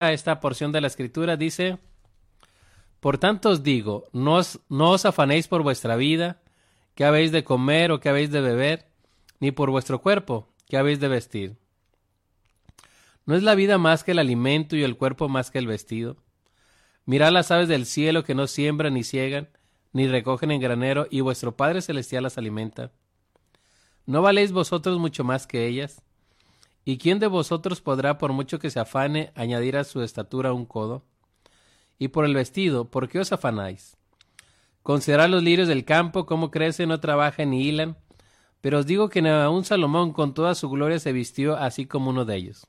esta porción de la escritura dice, Por tanto os digo, no os, no os afanéis por vuestra vida, qué habéis de comer o qué habéis de beber, ni por vuestro cuerpo, qué habéis de vestir. ¿No es la vida más que el alimento y el cuerpo más que el vestido? Mirad las aves del cielo que no siembran ni ciegan, ni recogen en granero, y vuestro Padre Celestial las alimenta. ¿No valéis vosotros mucho más que ellas? ¿Y quién de vosotros podrá, por mucho que se afane, añadir a su estatura un codo? Y por el vestido, ¿por qué os afanáis? Considerad los lirios del campo, cómo crecen, no trabajan ni hilan. Pero os digo que aun Salomón con toda su gloria se vistió así como uno de ellos.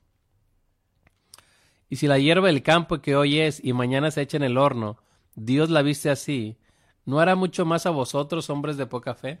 Y si la hierba del campo que hoy es y mañana se echa en el horno, Dios la viste así, ¿no hará mucho más a vosotros, hombres de poca fe?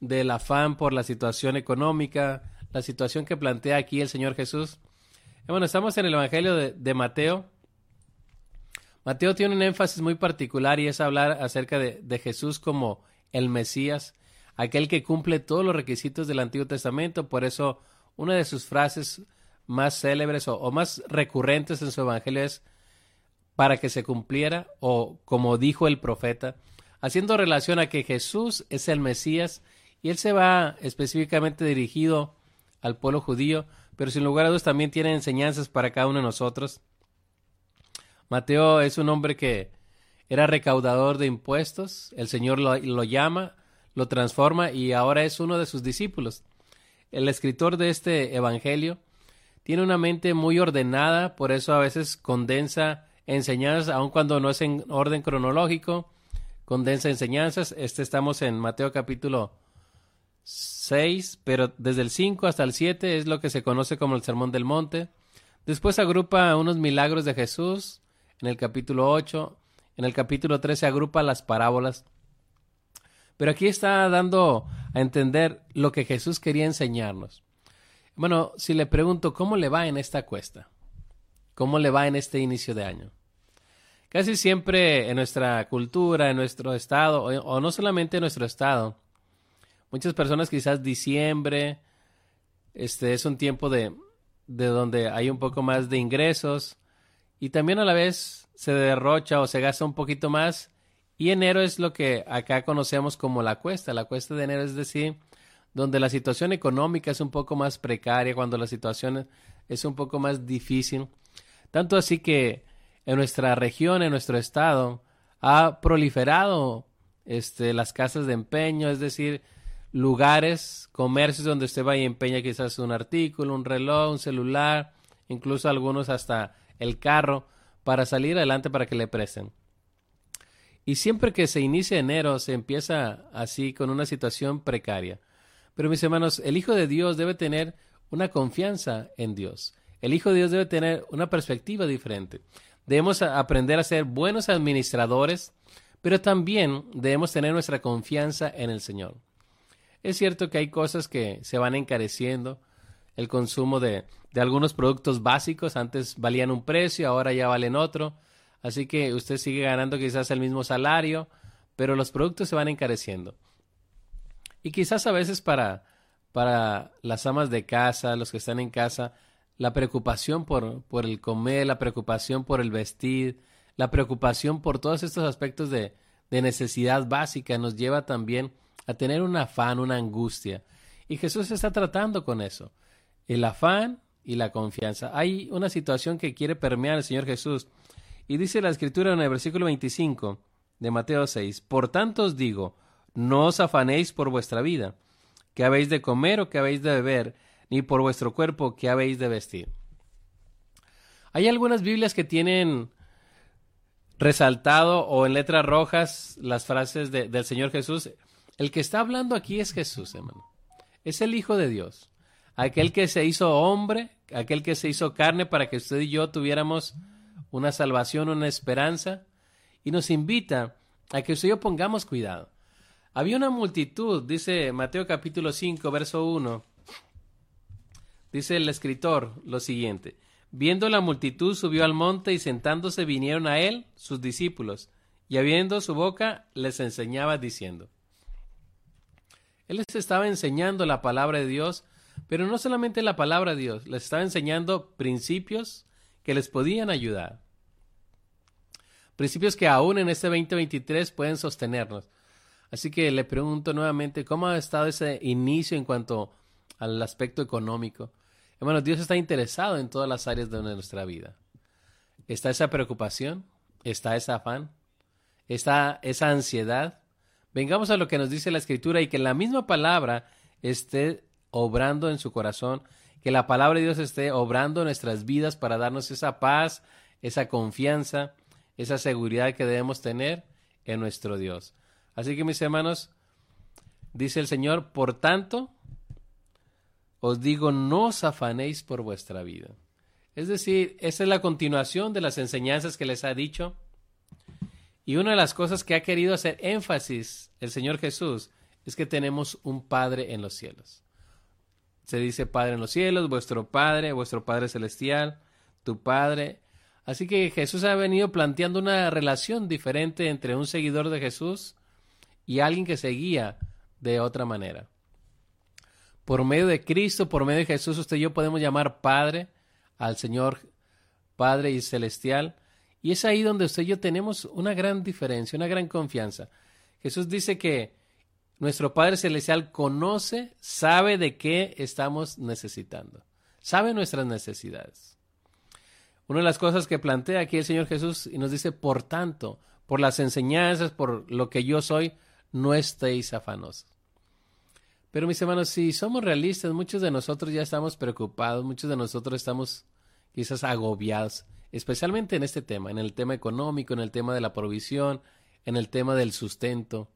del afán por la situación económica, la situación que plantea aquí el Señor Jesús. bueno, estamos en el Evangelio de, Mateo. Mateo tiene un énfasis muy particular y es hablar acerca de, Jesús como el Mesías, aquel que cumple todos los requisitos del Antiguo Testamento. Por eso, una de sus frases más célebres o, más recurrentes en su evangelio es para que se cumpliera o como dijo el profeta, haciendo relación a que Jesús es el Mesías y él se va específicamente dirigido al pueblo judío, pero sin lugar a dudas también tiene enseñanzas para cada uno de nosotros. Mateo es un hombre que era recaudador de impuestos, el Señor lo, lo llama, lo transforma y ahora es uno de sus discípulos. El escritor de este Evangelio tiene una mente muy ordenada, por eso a veces condensa enseñanzas, aun cuando no es en orden cronológico, condensa enseñanzas. Este estamos en Mateo capítulo 6, pero desde el 5 hasta el 7 es lo que se conoce como el Sermón del Monte. Después agrupa unos milagros de Jesús en el capítulo 8. En el capítulo 13 agrupa las parábolas. Pero aquí está dando a entender lo que Jesús quería enseñarnos. Bueno, si le pregunto cómo le va en esta cuesta, cómo le va en este inicio de año. Casi siempre en nuestra cultura, en nuestro estado, o no solamente en nuestro estado, Muchas personas quizás diciembre este es un tiempo de, de donde hay un poco más de ingresos y también a la vez se derrocha o se gasta un poquito más y enero es lo que acá conocemos como la cuesta. La cuesta de enero es decir, donde la situación económica es un poco más precaria, cuando la situación es un poco más difícil. Tanto así que en nuestra región, en nuestro estado, ha proliferado este, las casas de empeño, es decir, lugares, comercios donde usted va y empeña quizás un artículo, un reloj, un celular, incluso algunos hasta el carro para salir adelante para que le presten. Y siempre que se inicia enero se empieza así con una situación precaria. Pero mis hermanos, el Hijo de Dios debe tener una confianza en Dios. El Hijo de Dios debe tener una perspectiva diferente. Debemos aprender a ser buenos administradores, pero también debemos tener nuestra confianza en el Señor. Es cierto que hay cosas que se van encareciendo. El consumo de, de algunos productos básicos antes valían un precio, ahora ya valen otro. Así que usted sigue ganando quizás el mismo salario, pero los productos se van encareciendo. Y quizás a veces para, para las amas de casa, los que están en casa, la preocupación por, por el comer, la preocupación por el vestir, la preocupación por todos estos aspectos de, de necesidad básica nos lleva también a tener un afán, una angustia. Y Jesús está tratando con eso. El afán y la confianza. Hay una situación que quiere permear el Señor Jesús. Y dice la escritura en el versículo 25 de Mateo 6, Por tanto os digo, no os afanéis por vuestra vida, que habéis de comer o que habéis de beber, ni por vuestro cuerpo que habéis de vestir. Hay algunas Biblias que tienen resaltado o en letras rojas las frases del Señor Jesús. El que está hablando aquí es Jesús, hermano. Es el Hijo de Dios. Aquel que se hizo hombre, aquel que se hizo carne para que usted y yo tuviéramos una salvación, una esperanza, y nos invita a que usted y yo pongamos cuidado. Había una multitud, dice Mateo capítulo 5, verso 1, dice el escritor lo siguiente, viendo la multitud subió al monte y sentándose vinieron a él sus discípulos, y abriendo su boca les enseñaba diciendo. Él les estaba enseñando la palabra de Dios, pero no solamente la palabra de Dios, les estaba enseñando principios que les podían ayudar. Principios que aún en este 2023 pueden sostenernos. Así que le pregunto nuevamente, ¿cómo ha estado ese inicio en cuanto al aspecto económico? Hermanos, Dios está interesado en todas las áreas de nuestra vida. ¿Está esa preocupación? ¿Está ese afán? ¿Está esa ansiedad? Vengamos a lo que nos dice la Escritura y que la misma palabra esté obrando en su corazón, que la palabra de Dios esté obrando en nuestras vidas para darnos esa paz, esa confianza, esa seguridad que debemos tener en nuestro Dios. Así que mis hermanos, dice el Señor, por tanto, os digo, no os afanéis por vuestra vida. Es decir, esa es la continuación de las enseñanzas que les ha dicho. Y una de las cosas que ha querido hacer énfasis el Señor Jesús es que tenemos un Padre en los cielos. Se dice Padre en los cielos, vuestro Padre, vuestro Padre celestial, tu Padre. Así que Jesús ha venido planteando una relación diferente entre un seguidor de Jesús y alguien que seguía de otra manera. Por medio de Cristo, por medio de Jesús, usted y yo podemos llamar Padre al Señor Padre y Celestial. Y es ahí donde usted y yo tenemos una gran diferencia, una gran confianza. Jesús dice que nuestro Padre Celestial conoce, sabe de qué estamos necesitando, sabe nuestras necesidades. Una de las cosas que plantea aquí el Señor Jesús y nos dice, por tanto, por las enseñanzas, por lo que yo soy, no estéis afanosos. Pero mis hermanos, si somos realistas, muchos de nosotros ya estamos preocupados, muchos de nosotros estamos quizás agobiados, especialmente en este tema, en el tema económico, en el tema de la provisión, en el tema del sustento.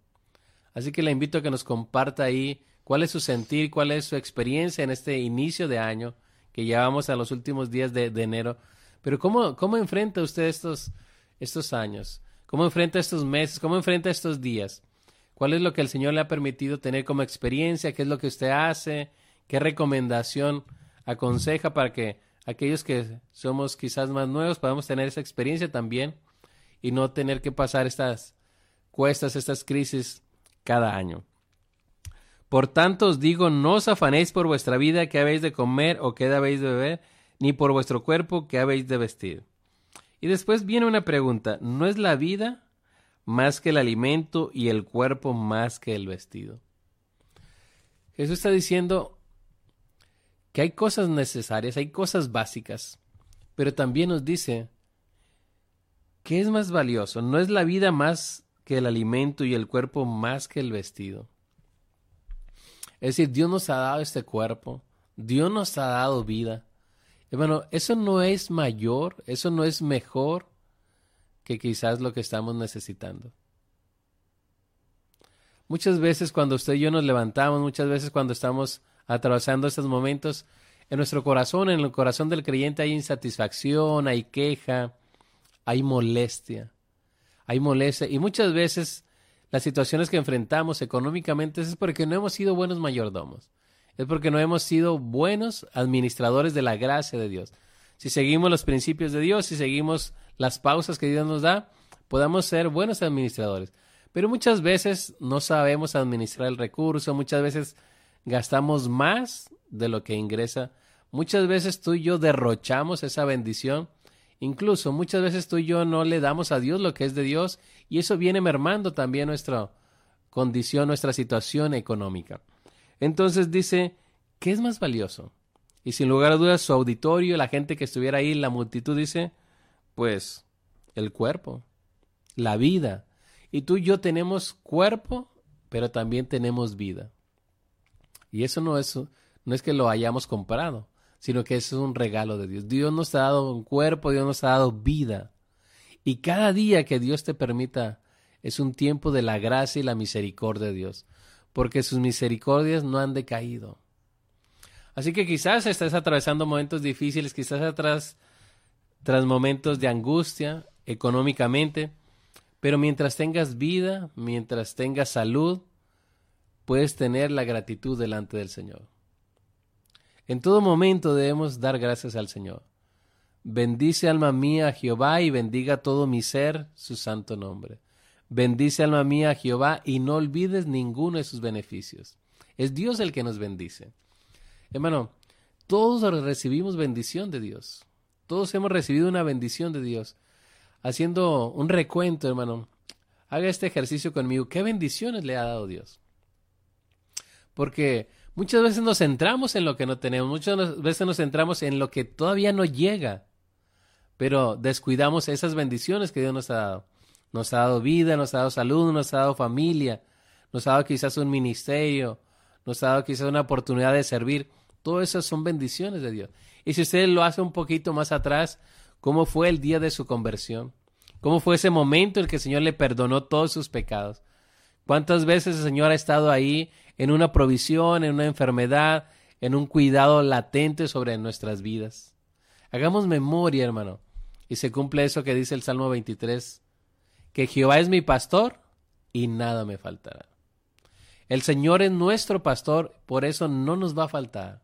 Así que le invito a que nos comparta ahí cuál es su sentir, cuál es su experiencia en este inicio de año, que llevamos a los últimos días de, enero. Pero ¿cómo, cómo enfrenta usted estos, estos años? ¿Cómo enfrenta estos meses? ¿Cómo enfrenta estos días? cuál es lo que el Señor le ha permitido tener como experiencia, qué es lo que usted hace, qué recomendación aconseja para que aquellos que somos quizás más nuevos podamos tener esa experiencia también y no tener que pasar estas cuestas, estas crisis cada año. Por tanto os digo, no os afanéis por vuestra vida que habéis de comer o que habéis de beber, ni por vuestro cuerpo que habéis de vestir. Y después viene una pregunta, ¿no es la vida más que el alimento y el cuerpo más que el vestido. Jesús está diciendo que hay cosas necesarias, hay cosas básicas, pero también nos dice que es más valioso, no es la vida más que el alimento y el cuerpo más que el vestido. Es decir, Dios nos ha dado este cuerpo, Dios nos ha dado vida. Hermano, eso no es mayor, eso no es mejor que quizás lo que estamos necesitando. Muchas veces cuando usted y yo nos levantamos, muchas veces cuando estamos atravesando estos momentos, en nuestro corazón, en el corazón del creyente hay insatisfacción, hay queja, hay molestia, hay molestia. Y muchas veces las situaciones que enfrentamos económicamente es porque no hemos sido buenos mayordomos, es porque no hemos sido buenos administradores de la gracia de Dios. Si seguimos los principios de Dios, si seguimos las pausas que Dios nos da, podamos ser buenos administradores. Pero muchas veces no sabemos administrar el recurso, muchas veces gastamos más de lo que ingresa, muchas veces tú y yo derrochamos esa bendición, incluso muchas veces tú y yo no le damos a Dios lo que es de Dios y eso viene mermando también nuestra condición, nuestra situación económica. Entonces dice, ¿qué es más valioso? Y sin lugar a dudas su auditorio, la gente que estuviera ahí, la multitud dice, pues el cuerpo, la vida. Y tú y yo tenemos cuerpo, pero también tenemos vida. Y eso no es, no es que lo hayamos comprado, sino que eso es un regalo de Dios. Dios nos ha dado un cuerpo, Dios nos ha dado vida. Y cada día que Dios te permita es un tiempo de la gracia y la misericordia de Dios, porque sus misericordias no han decaído. Así que quizás estés atravesando momentos difíciles, quizás atrás tras momentos de angustia económicamente, pero mientras tengas vida, mientras tengas salud, puedes tener la gratitud delante del Señor. En todo momento debemos dar gracias al Señor. Bendice alma mía a Jehová y bendiga todo mi ser su santo nombre. Bendice alma mía a Jehová y no olvides ninguno de sus beneficios. Es Dios el que nos bendice. Hermano, todos recibimos bendición de Dios. Todos hemos recibido una bendición de Dios. Haciendo un recuento, hermano, haga este ejercicio conmigo. ¿Qué bendiciones le ha dado Dios? Porque muchas veces nos centramos en lo que no tenemos, muchas veces nos centramos en lo que todavía no llega pero descuidamos esas bendiciones que Dios nos ha dado. Nos ha dado vida, nos ha dado salud, nos ha dado familia, nos ha dado quizás un ministerio, nos ha dado quizás una oportunidad de servir. Todo eso son bendiciones de Dios. Y si usted lo hace un poquito más atrás, ¿cómo fue el día de su conversión? ¿Cómo fue ese momento en que el Señor le perdonó todos sus pecados? ¿Cuántas veces el Señor ha estado ahí en una provisión, en una enfermedad, en un cuidado latente sobre nuestras vidas? Hagamos memoria, hermano. Y se cumple eso que dice el Salmo 23, que Jehová es mi pastor y nada me faltará. El Señor es nuestro pastor, por eso no nos va a faltar.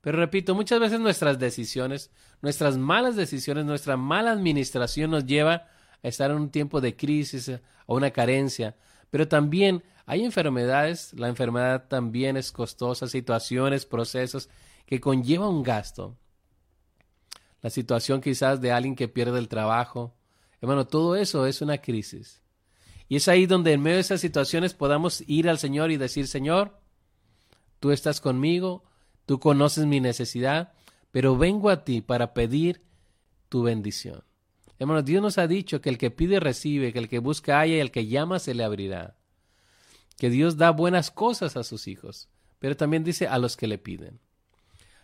Pero repito, muchas veces nuestras decisiones, nuestras malas decisiones, nuestra mala administración nos lleva a estar en un tiempo de crisis o una carencia. Pero también hay enfermedades, la enfermedad también es costosa, situaciones, procesos que conlleva un gasto la situación quizás de alguien que pierde el trabajo. Hermano, todo eso es una crisis. Y es ahí donde en medio de esas situaciones podamos ir al Señor y decir, Señor, tú estás conmigo, tú conoces mi necesidad, pero vengo a ti para pedir tu bendición. Hermano, Dios nos ha dicho que el que pide recibe, que el que busca haya y el que llama se le abrirá. Que Dios da buenas cosas a sus hijos, pero también dice a los que le piden.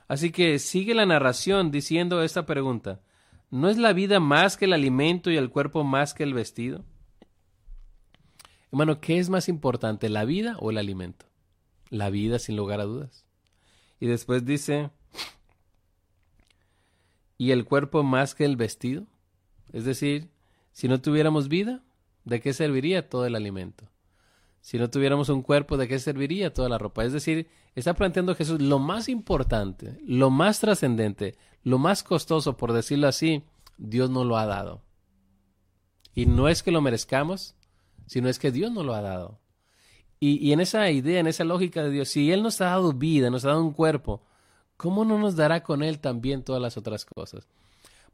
Así que sigue la narración diciendo esta pregunta. ¿No es la vida más que el alimento y el cuerpo más que el vestido? Hermano, ¿qué es más importante, la vida o el alimento? La vida, sin lugar a dudas. Y después dice, ¿y el cuerpo más que el vestido? Es decir, si no tuviéramos vida, ¿de qué serviría todo el alimento? Si no tuviéramos un cuerpo, ¿de qué serviría toda la ropa? Es decir, está planteando Jesús lo más importante, lo más trascendente, lo más costoso, por decirlo así, Dios nos lo ha dado. Y no es que lo merezcamos, sino es que Dios nos lo ha dado. Y, y en esa idea, en esa lógica de Dios, si Él nos ha dado vida, nos ha dado un cuerpo, ¿cómo no nos dará con Él también todas las otras cosas?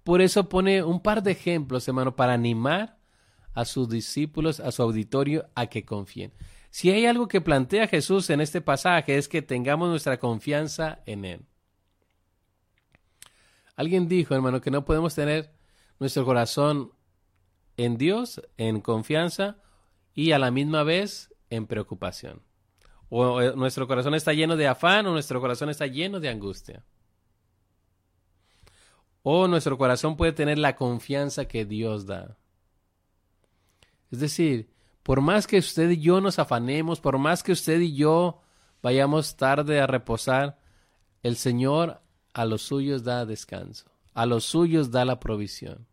Por eso pone un par de ejemplos, hermano, para animar a sus discípulos, a su auditorio, a que confíen. Si hay algo que plantea Jesús en este pasaje es que tengamos nuestra confianza en Él. Alguien dijo, hermano, que no podemos tener nuestro corazón en Dios, en confianza y a la misma vez en preocupación. O eh, nuestro corazón está lleno de afán o nuestro corazón está lleno de angustia. O nuestro corazón puede tener la confianza que Dios da. Es decir, por más que usted y yo nos afanemos, por más que usted y yo vayamos tarde a reposar, el Señor a los suyos da descanso, a los suyos da la provisión.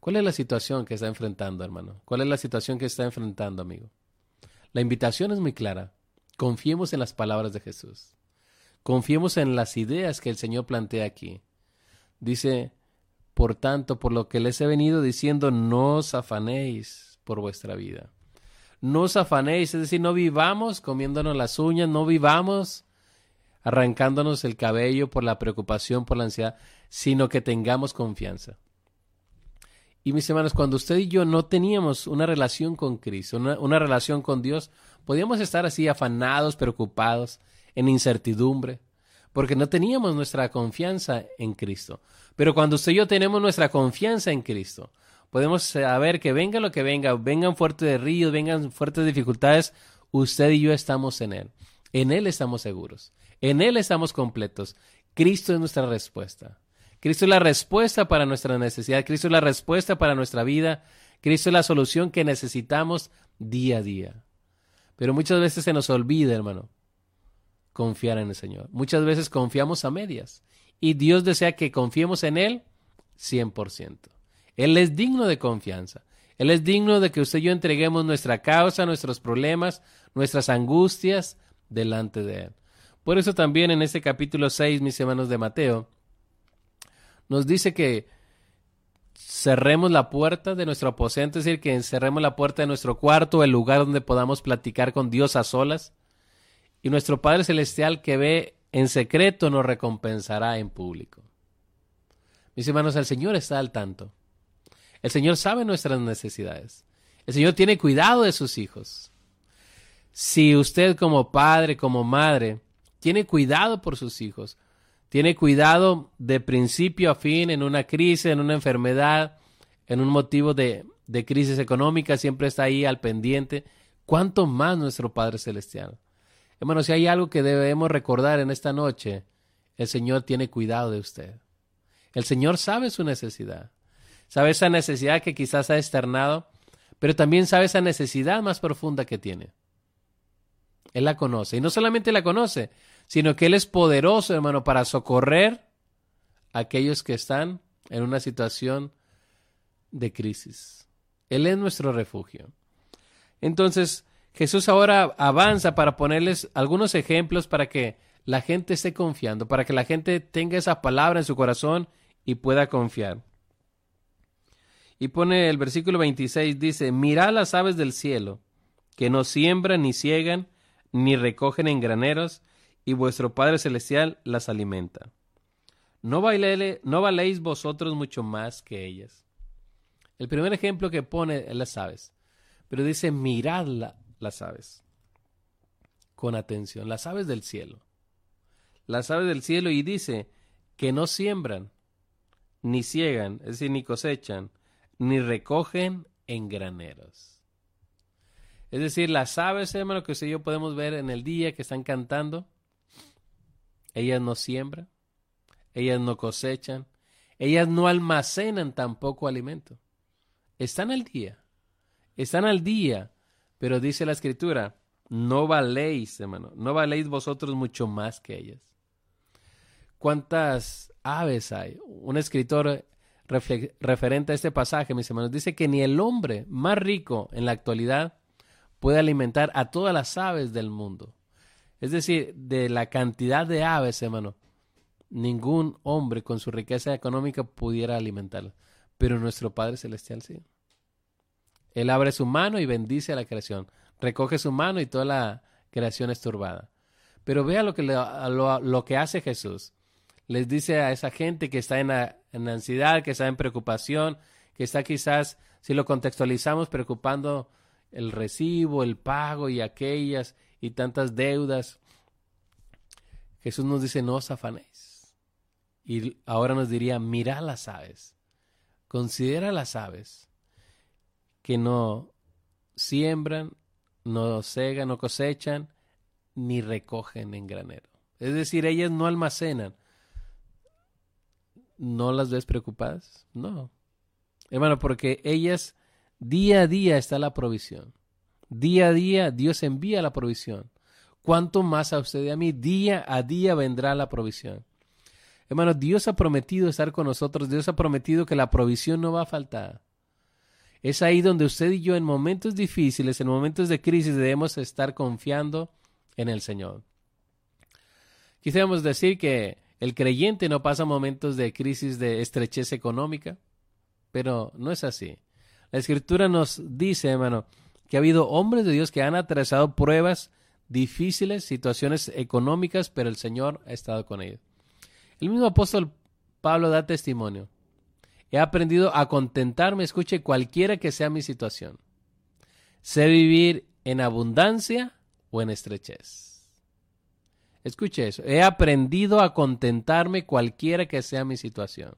¿Cuál es la situación que está enfrentando, hermano? ¿Cuál es la situación que está enfrentando, amigo? La invitación es muy clara. Confiemos en las palabras de Jesús. Confiemos en las ideas que el Señor plantea aquí. Dice, por tanto, por lo que les he venido diciendo, no os afanéis por vuestra vida. No os afanéis, es decir, no vivamos comiéndonos las uñas, no vivamos arrancándonos el cabello por la preocupación, por la ansiedad, sino que tengamos confianza. Y mis hermanos, cuando usted y yo no teníamos una relación con Cristo, una, una relación con Dios, podíamos estar así afanados, preocupados, en incertidumbre, porque no teníamos nuestra confianza en Cristo. Pero cuando usted y yo tenemos nuestra confianza en Cristo, podemos saber que venga lo que venga, vengan fuertes ríos, vengan fuertes dificultades, usted y yo estamos en Él. En Él estamos seguros. En Él estamos completos. Cristo es nuestra respuesta. Cristo es la respuesta para nuestra necesidad. Cristo es la respuesta para nuestra vida. Cristo es la solución que necesitamos día a día. Pero muchas veces se nos olvida, hermano, confiar en el Señor. Muchas veces confiamos a medias. Y Dios desea que confiemos en Él 100%. Él es digno de confianza. Él es digno de que usted y yo entreguemos nuestra causa, nuestros problemas, nuestras angustias delante de Él. Por eso también en este capítulo 6, mis hermanos de Mateo, nos dice que cerremos la puerta de nuestro aposento, es decir, que encerremos la puerta de nuestro cuarto, el lugar donde podamos platicar con Dios a solas. Y nuestro Padre Celestial que ve en secreto nos recompensará en público. Mis hermanos, el Señor está al tanto. El Señor sabe nuestras necesidades. El Señor tiene cuidado de sus hijos. Si usted como padre, como madre, tiene cuidado por sus hijos, tiene cuidado de principio a fin en una crisis, en una enfermedad, en un motivo de, de crisis económica, siempre está ahí al pendiente, ¿cuánto más nuestro Padre Celestial? Hermano, si hay algo que debemos recordar en esta noche, el Señor tiene cuidado de usted. El Señor sabe su necesidad. Sabe esa necesidad que quizás ha externado, pero también sabe esa necesidad más profunda que tiene. Él la conoce. Y no solamente la conoce, sino que Él es poderoso, hermano, para socorrer a aquellos que están en una situación de crisis. Él es nuestro refugio. Entonces, Jesús ahora avanza para ponerles algunos ejemplos para que la gente esté confiando, para que la gente tenga esa palabra en su corazón y pueda confiar. Y pone el versículo 26, dice, mirad las aves del cielo, que no siembran ni ciegan, ni recogen en graneros, y vuestro Padre Celestial las alimenta. ¿No, no valéis vosotros mucho más que ellas? El primer ejemplo que pone es las aves, pero dice, mirad las aves con atención, las aves del cielo. Las aves del cielo y dice que no siembran, ni ciegan, es decir, ni cosechan, ni recogen en graneros. Es decir, las aves, hermano, que usted y yo podemos ver en el día que están cantando, ellas no siembran, ellas no cosechan, ellas no almacenan tampoco alimento. Están al día, están al día, pero dice la escritura, no valéis, hermano, no valéis vosotros mucho más que ellas. ¿Cuántas aves hay? Un escritor referente a este pasaje, mis hermanos, dice que ni el hombre más rico en la actualidad puede alimentar a todas las aves del mundo. Es decir, de la cantidad de aves, hermano, ningún hombre con su riqueza económica pudiera alimentarlas. Pero nuestro Padre Celestial sí. Él abre su mano y bendice a la creación. Recoge su mano y toda la creación es turbada. Pero vea lo que, lo, que hace Jesús les dice a esa gente que está en, en ansiedad, que está en preocupación, que está quizás, si lo contextualizamos, preocupando el recibo, el pago y aquellas y tantas deudas. Jesús nos dice, no os afanéis. Y ahora nos diría, mira las aves, considera las aves que no siembran, no cegan, no cosechan, ni recogen en granero. Es decir, ellas no almacenan, ¿No las ves preocupadas? No. Hermano, porque ellas día a día está la provisión. Día a día Dios envía la provisión. ¿Cuánto más a usted y a mí? Día a día vendrá la provisión. Hermano, Dios ha prometido estar con nosotros. Dios ha prometido que la provisión no va a faltar. Es ahí donde usted y yo en momentos difíciles, en momentos de crisis, debemos estar confiando en el Señor. Quisiéramos decir que el creyente no pasa momentos de crisis de estrechez económica, pero no es así. La escritura nos dice, hermano, que ha habido hombres de Dios que han atravesado pruebas difíciles, situaciones económicas, pero el Señor ha estado con ellos. El mismo apóstol Pablo da testimonio. He aprendido a contentarme, escuche, cualquiera que sea mi situación. Sé vivir en abundancia o en estrechez. Escuche eso. He aprendido a contentarme cualquiera que sea mi situación.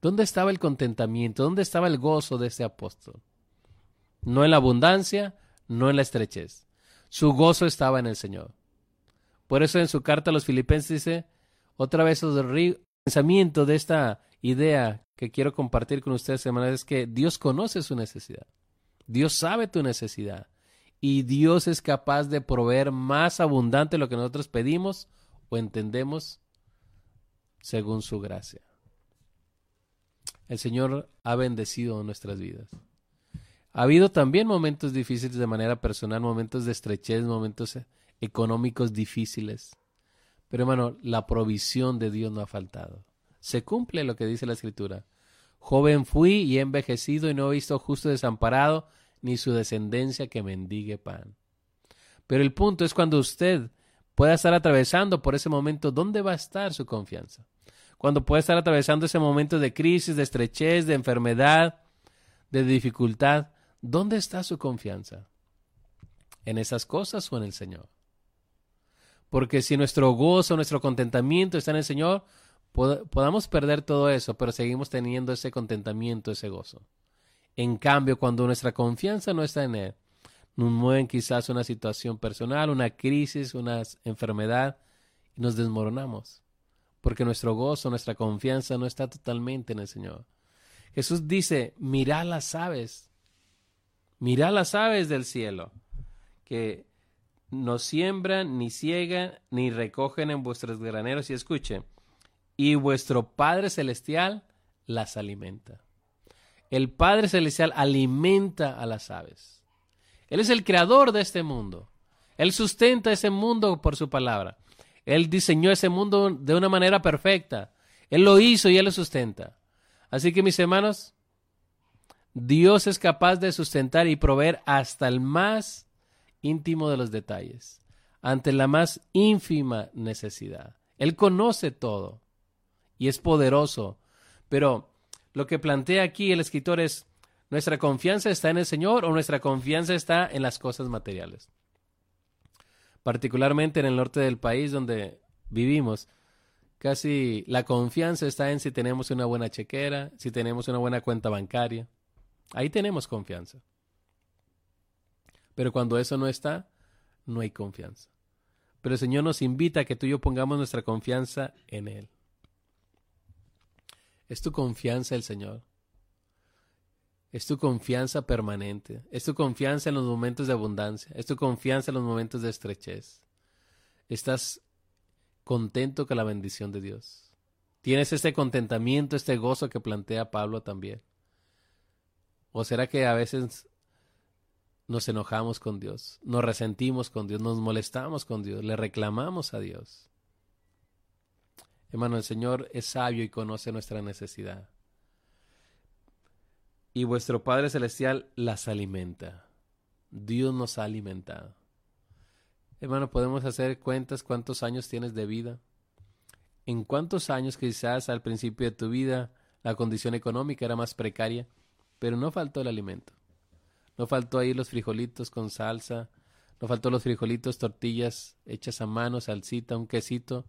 ¿Dónde estaba el contentamiento? ¿Dónde estaba el gozo de este apóstol? No en la abundancia, no en la estrechez. Su gozo estaba en el Señor. Por eso en su carta a los filipenses dice, otra vez el pensamiento de esta idea que quiero compartir con ustedes, hermanos, es que Dios conoce su necesidad. Dios sabe tu necesidad y Dios es capaz de proveer más abundante lo que nosotros pedimos o entendemos según su gracia. el Señor ha bendecido nuestras vidas. Ha habido también momentos difíciles de manera personal, momentos de estrechez, momentos económicos difíciles. Pero hermano, la provisión de Dios no ha faltado. Se cumple lo que dice la Escritura. Joven fui y he envejecido y no he visto justo desamparado, ni su descendencia que mendigue pan. Pero el punto es cuando usted pueda estar atravesando por ese momento, ¿dónde va a estar su confianza? Cuando pueda estar atravesando ese momento de crisis, de estrechez, de enfermedad, de dificultad, ¿dónde está su confianza? ¿En esas cosas o en el Señor? Porque si nuestro gozo, nuestro contentamiento está en el Señor, podamos perder todo eso, pero seguimos teniendo ese contentamiento, ese gozo. En cambio, cuando nuestra confianza no está en Él, nos mueven quizás una situación personal, una crisis, una enfermedad, y nos desmoronamos, porque nuestro gozo, nuestra confianza no está totalmente en el Señor. Jesús dice, mirad las aves, mirad las aves del cielo, que no siembran, ni ciegan, ni recogen en vuestros graneros. Y escuche, y vuestro Padre Celestial las alimenta. El Padre Celestial alimenta a las aves. Él es el creador de este mundo. Él sustenta ese mundo por su palabra. Él diseñó ese mundo de una manera perfecta. Él lo hizo y Él lo sustenta. Así que mis hermanos, Dios es capaz de sustentar y proveer hasta el más íntimo de los detalles, ante la más ínfima necesidad. Él conoce todo y es poderoso. Pero lo que plantea aquí el escritor es, ¿nuestra confianza está en el Señor o nuestra confianza está en las cosas materiales? Particularmente en el norte del país donde vivimos, casi la confianza está en si tenemos una buena chequera, si tenemos una buena cuenta bancaria. Ahí tenemos confianza. Pero cuando eso no está, no hay confianza. Pero el Señor nos invita a que tú y yo pongamos nuestra confianza en Él. Es tu confianza el Señor. Es tu confianza permanente. Es tu confianza en los momentos de abundancia. Es tu confianza en los momentos de estrechez. Estás contento con la bendición de Dios. Tienes este contentamiento, este gozo que plantea Pablo también. ¿O será que a veces nos enojamos con Dios, nos resentimos con Dios, nos molestamos con Dios, le reclamamos a Dios. Hermano, el Señor es sabio y conoce nuestra necesidad. Y vuestro Padre Celestial las alimenta. Dios nos ha alimentado. Hermano, podemos hacer cuentas cuántos años tienes de vida. En cuántos años quizás al principio de tu vida la condición económica era más precaria, pero no faltó el alimento. No faltó ahí los frijolitos con salsa, no faltó los frijolitos, tortillas hechas a mano, salsita, un quesito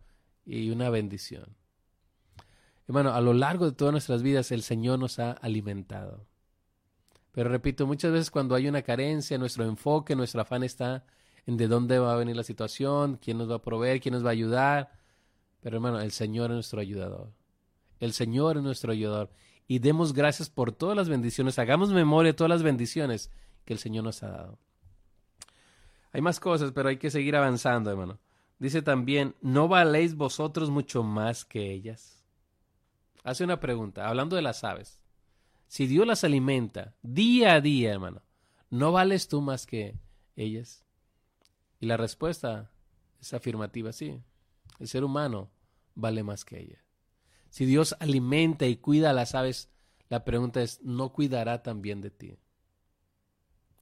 y una bendición. Hermano, a lo largo de todas nuestras vidas el Señor nos ha alimentado. Pero repito, muchas veces cuando hay una carencia, nuestro enfoque, nuestro afán está en de dónde va a venir la situación, quién nos va a proveer, quién nos va a ayudar. Pero hermano, el Señor es nuestro ayudador. El Señor es nuestro ayudador y demos gracias por todas las bendiciones, hagamos memoria de todas las bendiciones que el Señor nos ha dado. Hay más cosas, pero hay que seguir avanzando, hermano. Dice también, ¿no valéis vosotros mucho más que ellas? Hace una pregunta, hablando de las aves. Si Dios las alimenta día a día, hermano, ¿no vales tú más que ellas? Y la respuesta es afirmativa, sí. El ser humano vale más que ellas. Si Dios alimenta y cuida a las aves, la pregunta es, ¿no cuidará también de ti?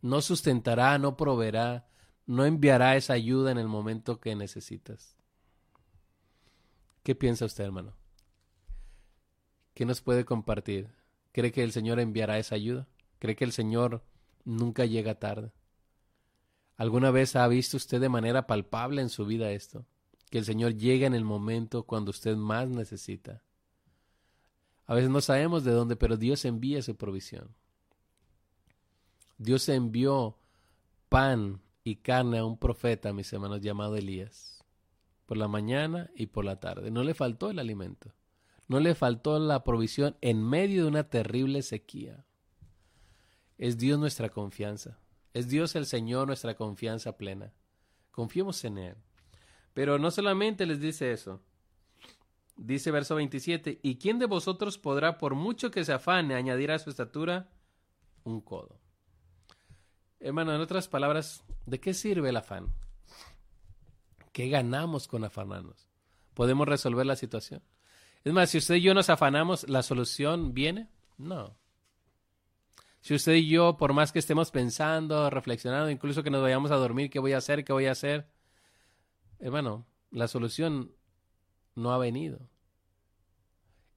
¿No sustentará, no proveerá, no enviará esa ayuda en el momento que necesitas? ¿Qué piensa usted, hermano? ¿Qué nos puede compartir? ¿Cree que el Señor enviará esa ayuda? ¿Cree que el Señor nunca llega tarde? ¿Alguna vez ha visto usted de manera palpable en su vida esto? Que el Señor llega en el momento cuando usted más necesita. A veces no sabemos de dónde, pero Dios envía su provisión. Dios envió pan y carne a un profeta, mis hermanos, llamado Elías, por la mañana y por la tarde. No le faltó el alimento, no le faltó la provisión en medio de una terrible sequía. Es Dios nuestra confianza, es Dios el Señor nuestra confianza plena. Confiemos en Él. Pero no solamente les dice eso, dice verso 27, ¿y quién de vosotros podrá, por mucho que se afane, añadir a su estatura un codo? Hermano, en otras palabras, ¿de qué sirve el afán? ¿Qué ganamos con afanarnos? ¿Podemos resolver la situación? Es más, si usted y yo nos afanamos, ¿la solución viene? No. Si usted y yo, por más que estemos pensando, reflexionando, incluso que nos vayamos a dormir, ¿qué voy a hacer? ¿Qué voy a hacer? Hermano, la solución no ha venido.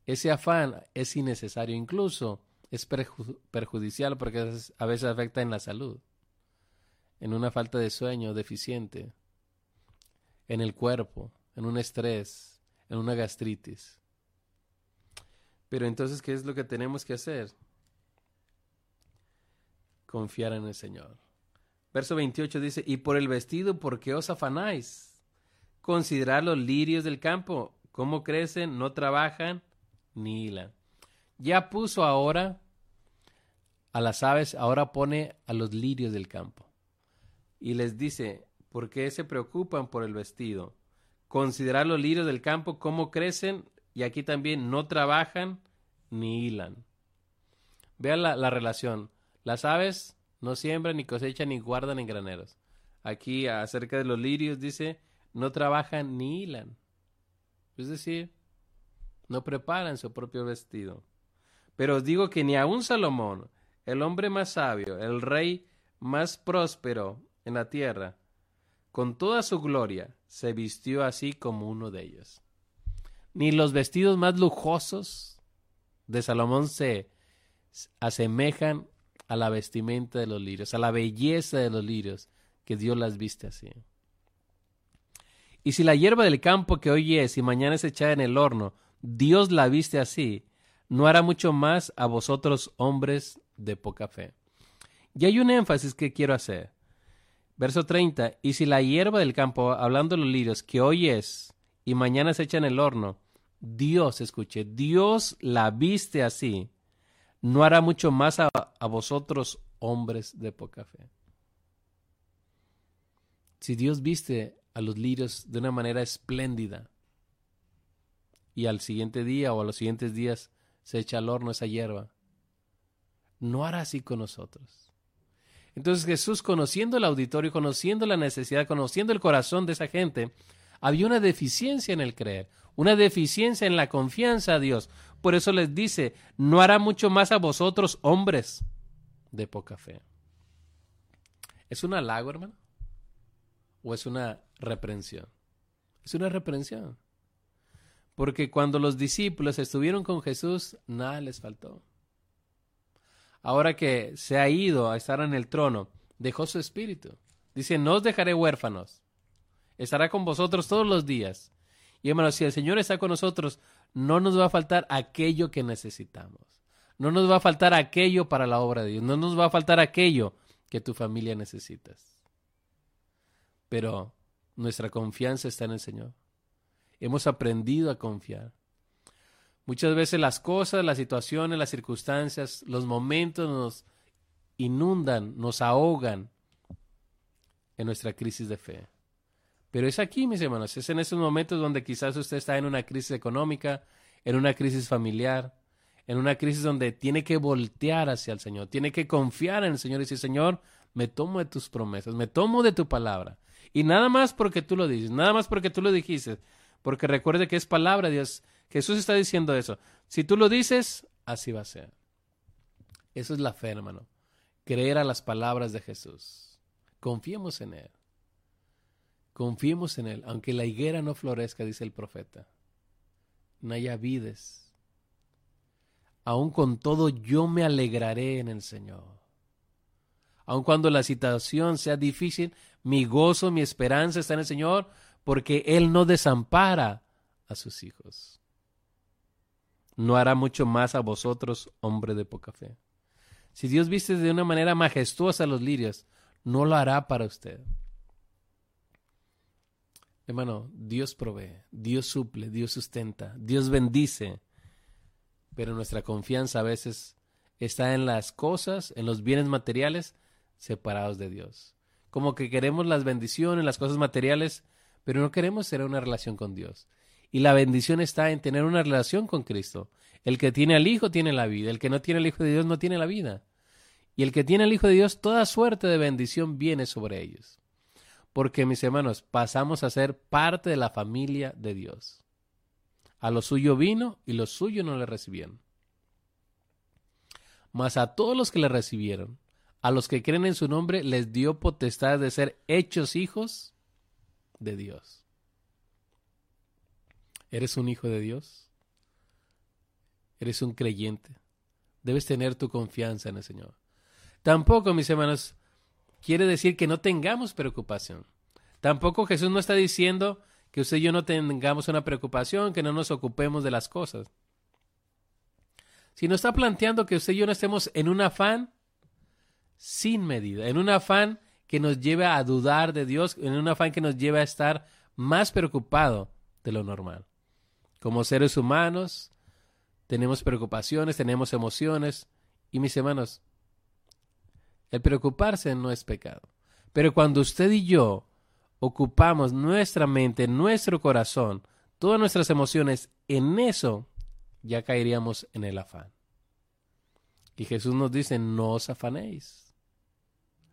Ese afán es innecesario, incluso es perjudicial porque a veces afecta en la salud, en una falta de sueño deficiente, en el cuerpo, en un estrés, en una gastritis. Pero entonces, ¿qué es lo que tenemos que hacer? Confiar en el Señor. Verso 28 dice, y por el vestido, ¿por qué os afanáis? Considerad los lirios del campo, cómo crecen, no trabajan, ni hilan. Ya puso ahora a las aves, ahora pone a los lirios del campo. Y les dice, ¿por qué se preocupan por el vestido? Considerad los lirios del campo, cómo crecen, y aquí también no trabajan ni hilan. Vean la, relación. Las aves no siembran, ni cosechan, ni guardan en graneros. Aquí acerca de los lirios dice, no trabajan ni hilan. Es decir, no preparan su propio vestido. Pero os digo que ni aun Salomón, el hombre más sabio, el rey más próspero en la tierra, con toda su gloria, se vistió así como uno de ellos ni los vestidos más lujosos de Salomón se asemejan a la vestimenta de los lirios, a la belleza de los lirios, que Dios las viste así. Y si la hierba del campo que hoy es y mañana es echada en el horno, Dios la viste así, no hará mucho más a vosotros hombres de poca fe. Y hay un énfasis que quiero hacer. Verso 30, y si la hierba del campo, hablando los lirios, que hoy es y mañana se echa en el horno, Dios, escuche, Dios la viste así, no hará mucho más a, a vosotros hombres de poca fe. Si Dios viste a los lirios de una manera espléndida y al siguiente día o a los siguientes días se echa al horno esa hierba, no hará así con nosotros. Entonces Jesús, conociendo el auditorio, conociendo la necesidad, conociendo el corazón de esa gente, había una deficiencia en el creer, una deficiencia en la confianza a Dios. Por eso les dice, no hará mucho más a vosotros hombres de poca fe. ¿Es un halago, hermano? ¿O es una reprensión? Es una reprensión. Porque cuando los discípulos estuvieron con Jesús, nada les faltó. Ahora que se ha ido a estar en el trono, dejó su espíritu. Dice, no os dejaré huérfanos, estará con vosotros todos los días. Y hermanos, si el Señor está con nosotros, no nos va a faltar aquello que necesitamos. No nos va a faltar aquello para la obra de Dios. No nos va a faltar aquello que tu familia necesitas. Pero nuestra confianza está en el Señor. Hemos aprendido a confiar. Muchas veces las cosas, las situaciones, las circunstancias, los momentos nos inundan, nos ahogan en nuestra crisis de fe. Pero es aquí, mis hermanos, es en esos momentos donde quizás usted está en una crisis económica, en una crisis familiar, en una crisis donde tiene que voltear hacia el Señor, tiene que confiar en el Señor y decir, Señor, me tomo de tus promesas, me tomo de tu palabra. Y nada más porque tú lo dices, nada más porque tú lo dijiste, porque recuerde que es palabra de Dios. Jesús está diciendo eso. Si tú lo dices, así va a ser. Eso es la fe, hermano. Creer a las palabras de Jesús. Confiemos en Él. Confiemos en Él, aunque la higuera no florezca, dice el profeta. No haya vides. Aun con todo yo me alegraré en el Señor. Aun cuando la situación sea difícil, mi gozo, mi esperanza está en el Señor, porque Él no desampara a sus hijos. No hará mucho más a vosotros, hombre de poca fe. Si Dios viste de una manera majestuosa los lirios, no lo hará para usted. Hermano, Dios provee, Dios suple, Dios sustenta, Dios bendice, pero nuestra confianza a veces está en las cosas, en los bienes materiales separados de Dios. Como que queremos las bendiciones, las cosas materiales, pero no queremos tener una relación con Dios. Y la bendición está en tener una relación con Cristo. El que tiene al Hijo tiene la vida, el que no tiene al Hijo de Dios no tiene la vida. Y el que tiene al Hijo de Dios, toda suerte de bendición viene sobre ellos. Porque, mis hermanos, pasamos a ser parte de la familia de Dios. A lo suyo vino y lo suyo no le recibieron. Mas a todos los que le recibieron, a los que creen en su nombre, les dio potestad de ser hechos hijos de Dios. ¿Eres un hijo de Dios? ¿Eres un creyente? Debes tener tu confianza en el Señor. Tampoco, mis hermanos, quiere decir que no tengamos preocupación. Tampoco Jesús no está diciendo que usted y yo no tengamos una preocupación, que no nos ocupemos de las cosas. Sino está planteando que usted y yo no estemos en un afán sin medida, en un afán que nos lleve a dudar de Dios, en un afán que nos lleve a estar más preocupado de lo normal. Como seres humanos, tenemos preocupaciones, tenemos emociones, y mis hermanos, el preocuparse no es pecado. Pero cuando usted y yo ocupamos nuestra mente, nuestro corazón, todas nuestras emociones en eso, ya caeríamos en el afán. Y Jesús nos dice, no os afanéis.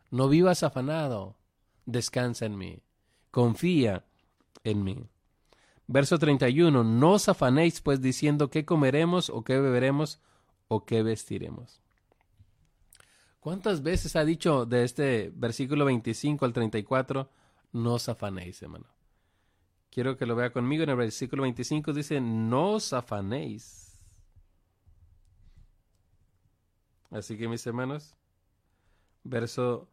No vivas afanado. Descansa en mí. Confía en mí. Verso 31. No os afanéis pues diciendo qué comeremos o qué beberemos o qué vestiremos. ¿Cuántas veces ha dicho de este versículo 25 al 34, no os afanéis, hermano? Quiero que lo vea conmigo en el versículo 25 dice, no os afanéis. Así que mis hermanos, verso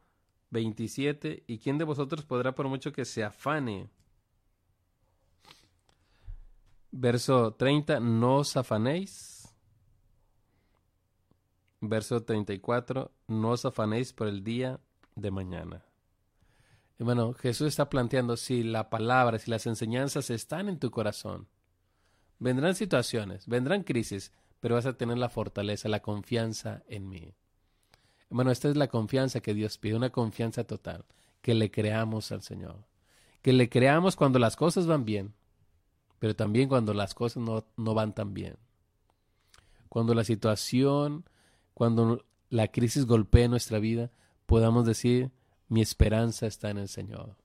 27, ¿y quién de vosotros podrá por mucho que se afane? Verso 30, no os afanéis verso 34, no os afanéis por el día de mañana. Bueno, Jesús está planteando si la palabra, si las enseñanzas están en tu corazón, vendrán situaciones, vendrán crisis, pero vas a tener la fortaleza, la confianza en mí. Bueno, esta es la confianza que Dios pide, una confianza total, que le creamos al Señor, que le creamos cuando las cosas van bien, pero también cuando las cosas no, no van tan bien. Cuando la situación cuando la crisis golpee nuestra vida, podamos decir, mi esperanza está en el Señor.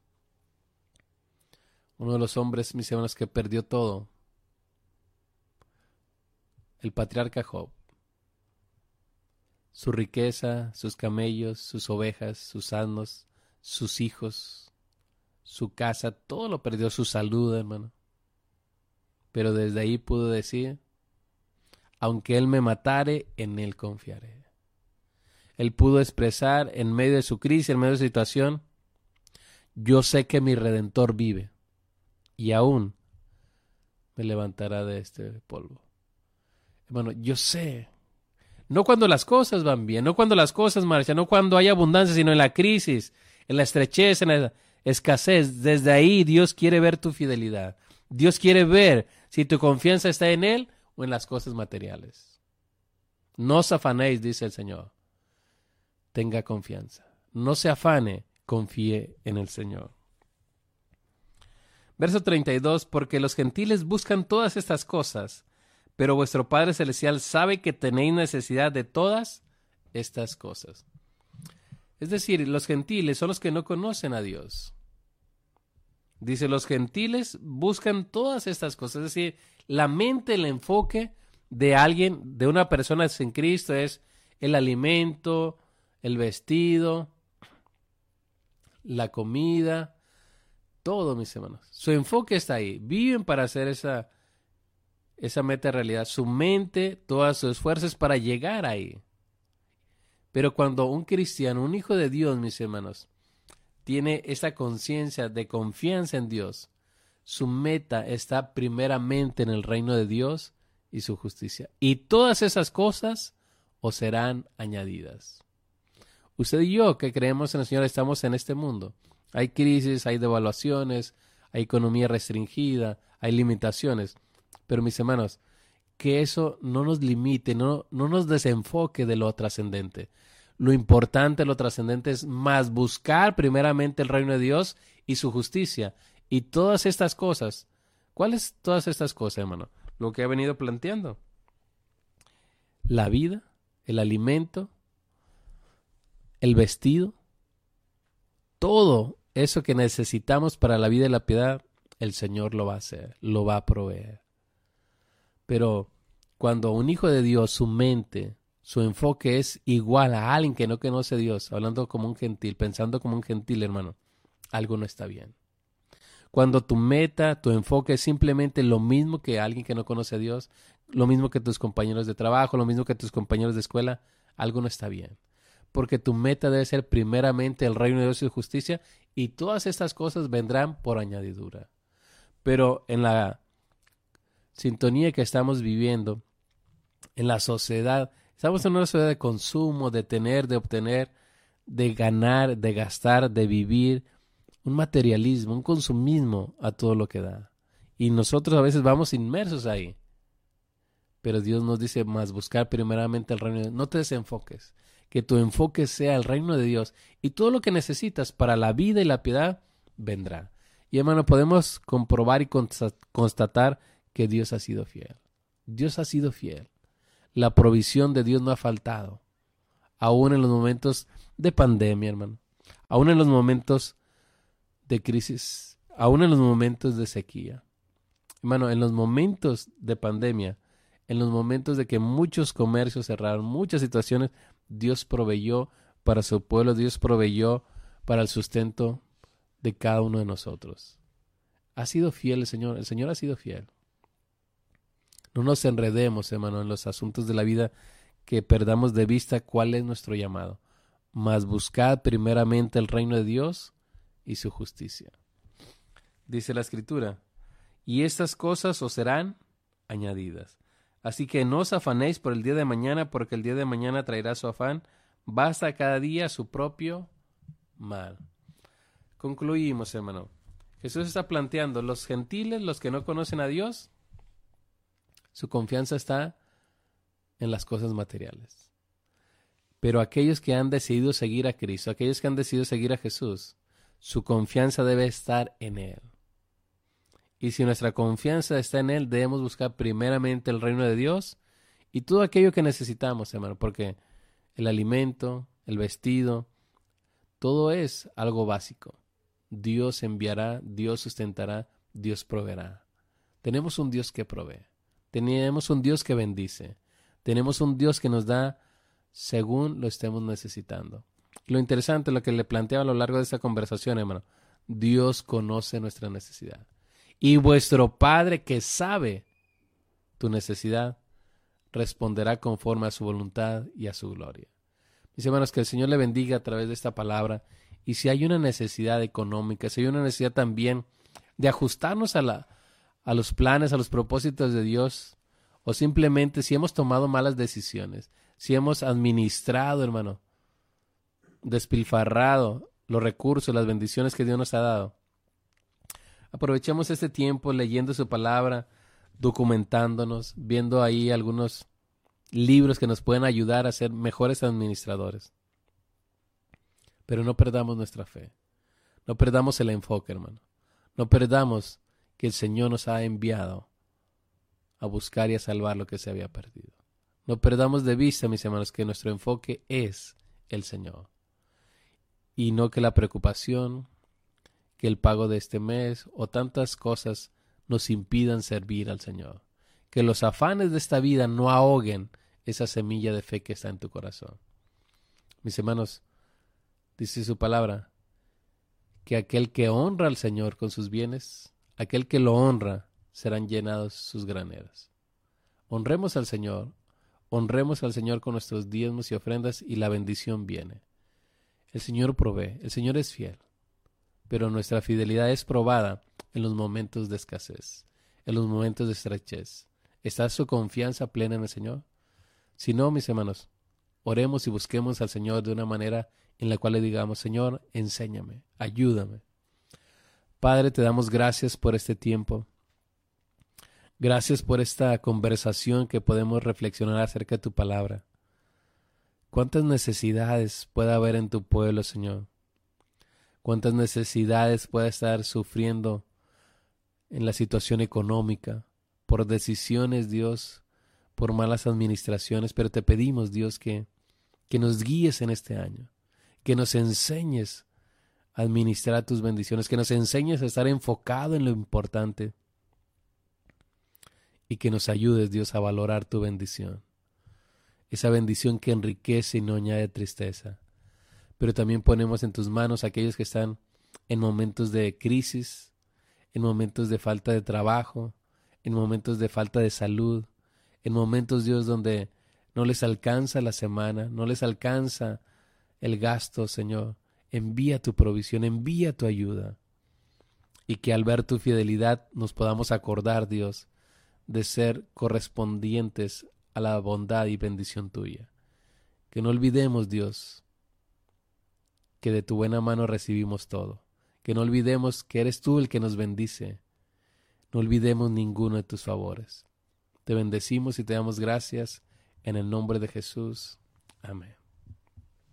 Uno de los hombres, mis hermanos, que perdió todo, el patriarca Job. Su riqueza, sus camellos, sus ovejas, sus asnos, sus hijos, su casa, todo lo perdió, su salud, hermano. Pero desde ahí pudo decir, aunque Él me matare, en Él confiaré. Él pudo expresar en medio de su crisis, en medio de su situación, yo sé que mi redentor vive y aún me levantará de este polvo. Bueno, yo sé, no cuando las cosas van bien, no cuando las cosas marchan, no cuando hay abundancia, sino en la crisis, en la estrechez, en la escasez. Desde ahí Dios quiere ver tu fidelidad. Dios quiere ver si tu confianza está en Él en las cosas materiales. No os afanéis, dice el Señor. Tenga confianza. No se afane, confíe en el Señor. Verso 32, porque los gentiles buscan todas estas cosas, pero vuestro Padre Celestial sabe que tenéis necesidad de todas estas cosas. Es decir, los gentiles son los que no conocen a Dios. Dice, los gentiles buscan todas estas cosas. Es decir, la mente, el enfoque de alguien, de una persona sin Cristo es el alimento, el vestido, la comida, todo, mis hermanos. Su enfoque está ahí. Viven para hacer esa, esa meta realidad. Su mente, todas sus esfuerzos para llegar ahí. Pero cuando un cristiano, un hijo de Dios, mis hermanos, tiene esa conciencia de confianza en Dios, su meta está primeramente en el reino de Dios y su justicia. Y todas esas cosas os serán añadidas. Usted y yo que creemos en el Señor estamos en este mundo. Hay crisis, hay devaluaciones, hay economía restringida, hay limitaciones. Pero mis hermanos, que eso no nos limite, no, no nos desenfoque de lo trascendente. Lo importante, lo trascendente es más buscar primeramente el reino de Dios y su justicia y todas estas cosas, ¿Cuáles todas estas cosas, hermano? Lo que he venido planteando. La vida, el alimento, el vestido, todo eso que necesitamos para la vida y la piedad, el Señor lo va a hacer, lo va a proveer. Pero cuando un hijo de Dios, su mente, su enfoque es igual a alguien que no conoce a Dios, hablando como un gentil, pensando como un gentil, hermano, algo no está bien. Cuando tu meta, tu enfoque es simplemente lo mismo que alguien que no conoce a Dios, lo mismo que tus compañeros de trabajo, lo mismo que tus compañeros de escuela, algo no está bien. Porque tu meta debe ser primeramente el reino de Dios y justicia y todas estas cosas vendrán por añadidura. Pero en la sintonía que estamos viviendo, en la sociedad, estamos en una sociedad de consumo, de tener, de obtener, de ganar, de gastar, de vivir, un materialismo, un consumismo a todo lo que da. Y nosotros a veces vamos inmersos ahí. Pero Dios nos dice más buscar primeramente el reino de Dios. No te desenfoques. Que tu enfoque sea el reino de Dios. Y todo lo que necesitas para la vida y la piedad vendrá. Y hermano, podemos comprobar y constatar que Dios ha sido fiel. Dios ha sido fiel. La provisión de Dios no ha faltado. Aún en los momentos de pandemia, hermano. Aún en los momentos de crisis, aún en los momentos de sequía. Hermano, en los momentos de pandemia, en los momentos de que muchos comercios cerraron, muchas situaciones, Dios proveyó para su pueblo, Dios proveyó para el sustento de cada uno de nosotros. Ha sido fiel el Señor, el Señor ha sido fiel. No nos enredemos, hermano, en los asuntos de la vida, que perdamos de vista cuál es nuestro llamado. Mas buscad primeramente el reino de Dios y su justicia. Dice la escritura, y estas cosas os serán añadidas. Así que no os afanéis por el día de mañana, porque el día de mañana traerá su afán. Basta cada día su propio mal. Concluimos, hermano. Jesús está planteando, los gentiles, los que no conocen a Dios, su confianza está en las cosas materiales. Pero aquellos que han decidido seguir a Cristo, aquellos que han decidido seguir a Jesús, su confianza debe estar en Él. Y si nuestra confianza está en Él, debemos buscar primeramente el reino de Dios y todo aquello que necesitamos, hermano, porque el alimento, el vestido, todo es algo básico. Dios enviará, Dios sustentará, Dios proveerá. Tenemos un Dios que provee. Tenemos un Dios que bendice. Tenemos un Dios que nos da según lo estemos necesitando. Lo interesante, lo que le planteaba a lo largo de esta conversación, hermano, Dios conoce nuestra necesidad. Y vuestro Padre que sabe tu necesidad, responderá conforme a su voluntad y a su gloria. Mis hermanos, que el Señor le bendiga a través de esta palabra. Y si hay una necesidad económica, si hay una necesidad también de ajustarnos a, la, a los planes, a los propósitos de Dios, o simplemente si hemos tomado malas decisiones, si hemos administrado, hermano, despilfarrado los recursos, las bendiciones que Dios nos ha dado. Aprovechemos este tiempo leyendo su palabra, documentándonos, viendo ahí algunos libros que nos pueden ayudar a ser mejores administradores. Pero no perdamos nuestra fe. No perdamos el enfoque, hermano. No perdamos que el Señor nos ha enviado a buscar y a salvar lo que se había perdido. No perdamos de vista, mis hermanos, que nuestro enfoque es el Señor y no que la preocupación, que el pago de este mes o tantas cosas nos impidan servir al Señor. Que los afanes de esta vida no ahoguen esa semilla de fe que está en tu corazón. Mis hermanos, dice su palabra, que aquel que honra al Señor con sus bienes, aquel que lo honra, serán llenados sus graneras. Honremos al Señor, honremos al Señor con nuestros diezmos y ofrendas y la bendición viene. El Señor provee, el Señor es fiel, pero nuestra fidelidad es probada en los momentos de escasez, en los momentos de estrechez. ¿Está su confianza plena en el Señor? Si no, mis hermanos, oremos y busquemos al Señor de una manera en la cual le digamos, Señor, enséñame, ayúdame. Padre, te damos gracias por este tiempo. Gracias por esta conversación que podemos reflexionar acerca de tu palabra. ¿Cuántas necesidades puede haber en tu pueblo, Señor? ¿Cuántas necesidades puede estar sufriendo en la situación económica, por decisiones, Dios, por malas administraciones, pero te pedimos, Dios, que, que nos guíes en este año, que nos enseñes administrar tus bendiciones, que nos enseñes a estar enfocado en lo importante y que nos ayudes, Dios, a valorar tu bendición. Esa bendición que enriquece y no añade tristeza. Pero también ponemos en tus manos a aquellos que están en momentos de crisis, en momentos de falta de trabajo, en momentos de falta de salud, en momentos, Dios, donde no les alcanza la semana, no les alcanza el gasto, Señor. Envía tu provisión, envía tu ayuda. Y que al ver tu fidelidad nos podamos acordar, Dios, de ser correspondientes a la bondad y bendición tuya. Que no olvidemos, Dios, que de tu buena mano recibimos todo que no olvidemos que eres tú el que nos bendice. No olvidemos ninguno de tus favores. Te bendecimos y te damos gracias en el nombre de Jesús. Amén.